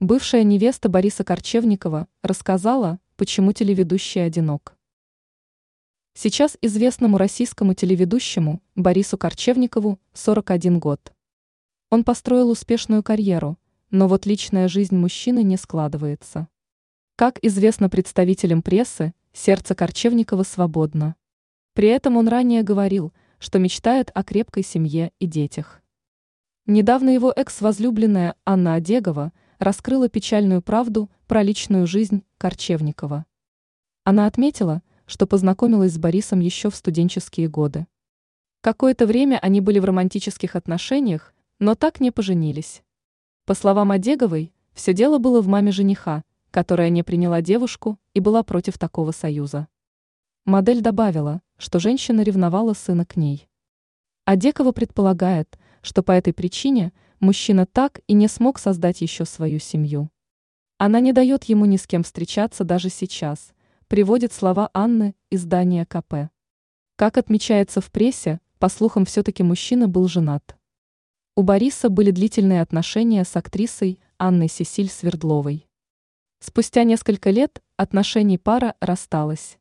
Бывшая невеста Бориса Корчевникова рассказала, почему телеведущий одинок. Сейчас известному российскому телеведущему Борису Корчевникову 41 год. Он построил успешную карьеру, но вот личная жизнь мужчины не складывается. Как известно представителям прессы, сердце Корчевникова свободно. При этом он ранее говорил, что мечтает о крепкой семье и детях. Недавно его экс-возлюбленная Анна Одегова – раскрыла печальную правду про личную жизнь Корчевникова. Она отметила, что познакомилась с Борисом еще в студенческие годы. Какое-то время они были в романтических отношениях, но так не поженились. По словам Одеговой, все дело было в маме жениха, которая не приняла девушку и была против такого союза. Модель добавила, что женщина ревновала сына к ней. Одекова предполагает, что по этой причине – мужчина так и не смог создать еще свою семью. Она не дает ему ни с кем встречаться даже сейчас, приводит слова Анны издания КП. Как отмечается в прессе, по слухам все-таки мужчина был женат. У Бориса были длительные отношения с актрисой Анной Сесиль Свердловой. Спустя несколько лет отношений пара рассталась.